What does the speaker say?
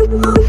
Oh